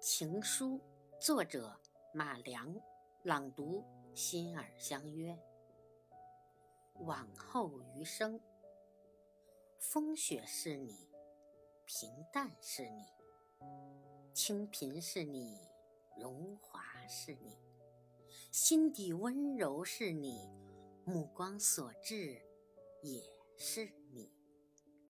情书作者马良朗读心儿相约。往后余生风雪是你平淡是你清贫是你荣华是你心底温柔是你目光所至也是你。